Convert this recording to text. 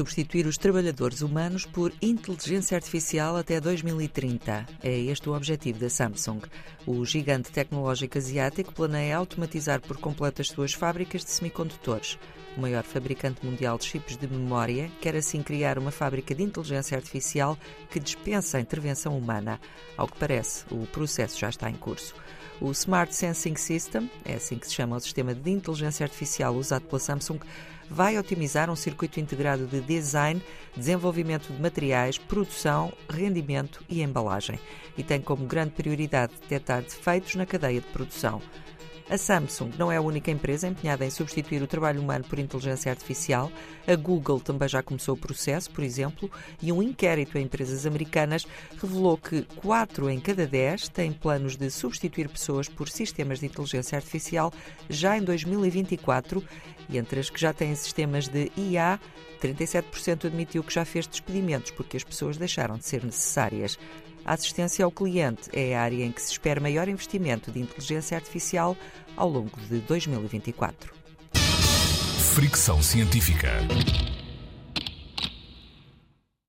Substituir os trabalhadores humanos por inteligência artificial até 2030. É este o objetivo da Samsung. O gigante tecnológico asiático planeia automatizar por completo as suas fábricas de semicondutores. O maior fabricante mundial de chips de memória quer assim criar uma fábrica de inteligência artificial que dispensa a intervenção humana. Ao que parece, o processo já está em curso. O Smart Sensing System, é assim que se chama o sistema de inteligência artificial usado pela Samsung, vai otimizar um circuito integrado de design, desenvolvimento de materiais, produção, rendimento e embalagem. E tem como grande prioridade detectar defeitos na cadeia de produção. A Samsung não é a única empresa empenhada em substituir o trabalho humano por inteligência artificial. A Google também já começou o processo, por exemplo, e um inquérito a empresas americanas revelou que 4 em cada 10 têm planos de substituir pessoas por sistemas de inteligência artificial já em 2024 e entre as que já têm sistemas de IA, 37% admitiu que já fez despedimentos porque as pessoas deixaram de ser necessárias. A assistência ao cliente é a área em que se espera maior investimento de inteligência artificial ao longo de 2024. Fricção Científica.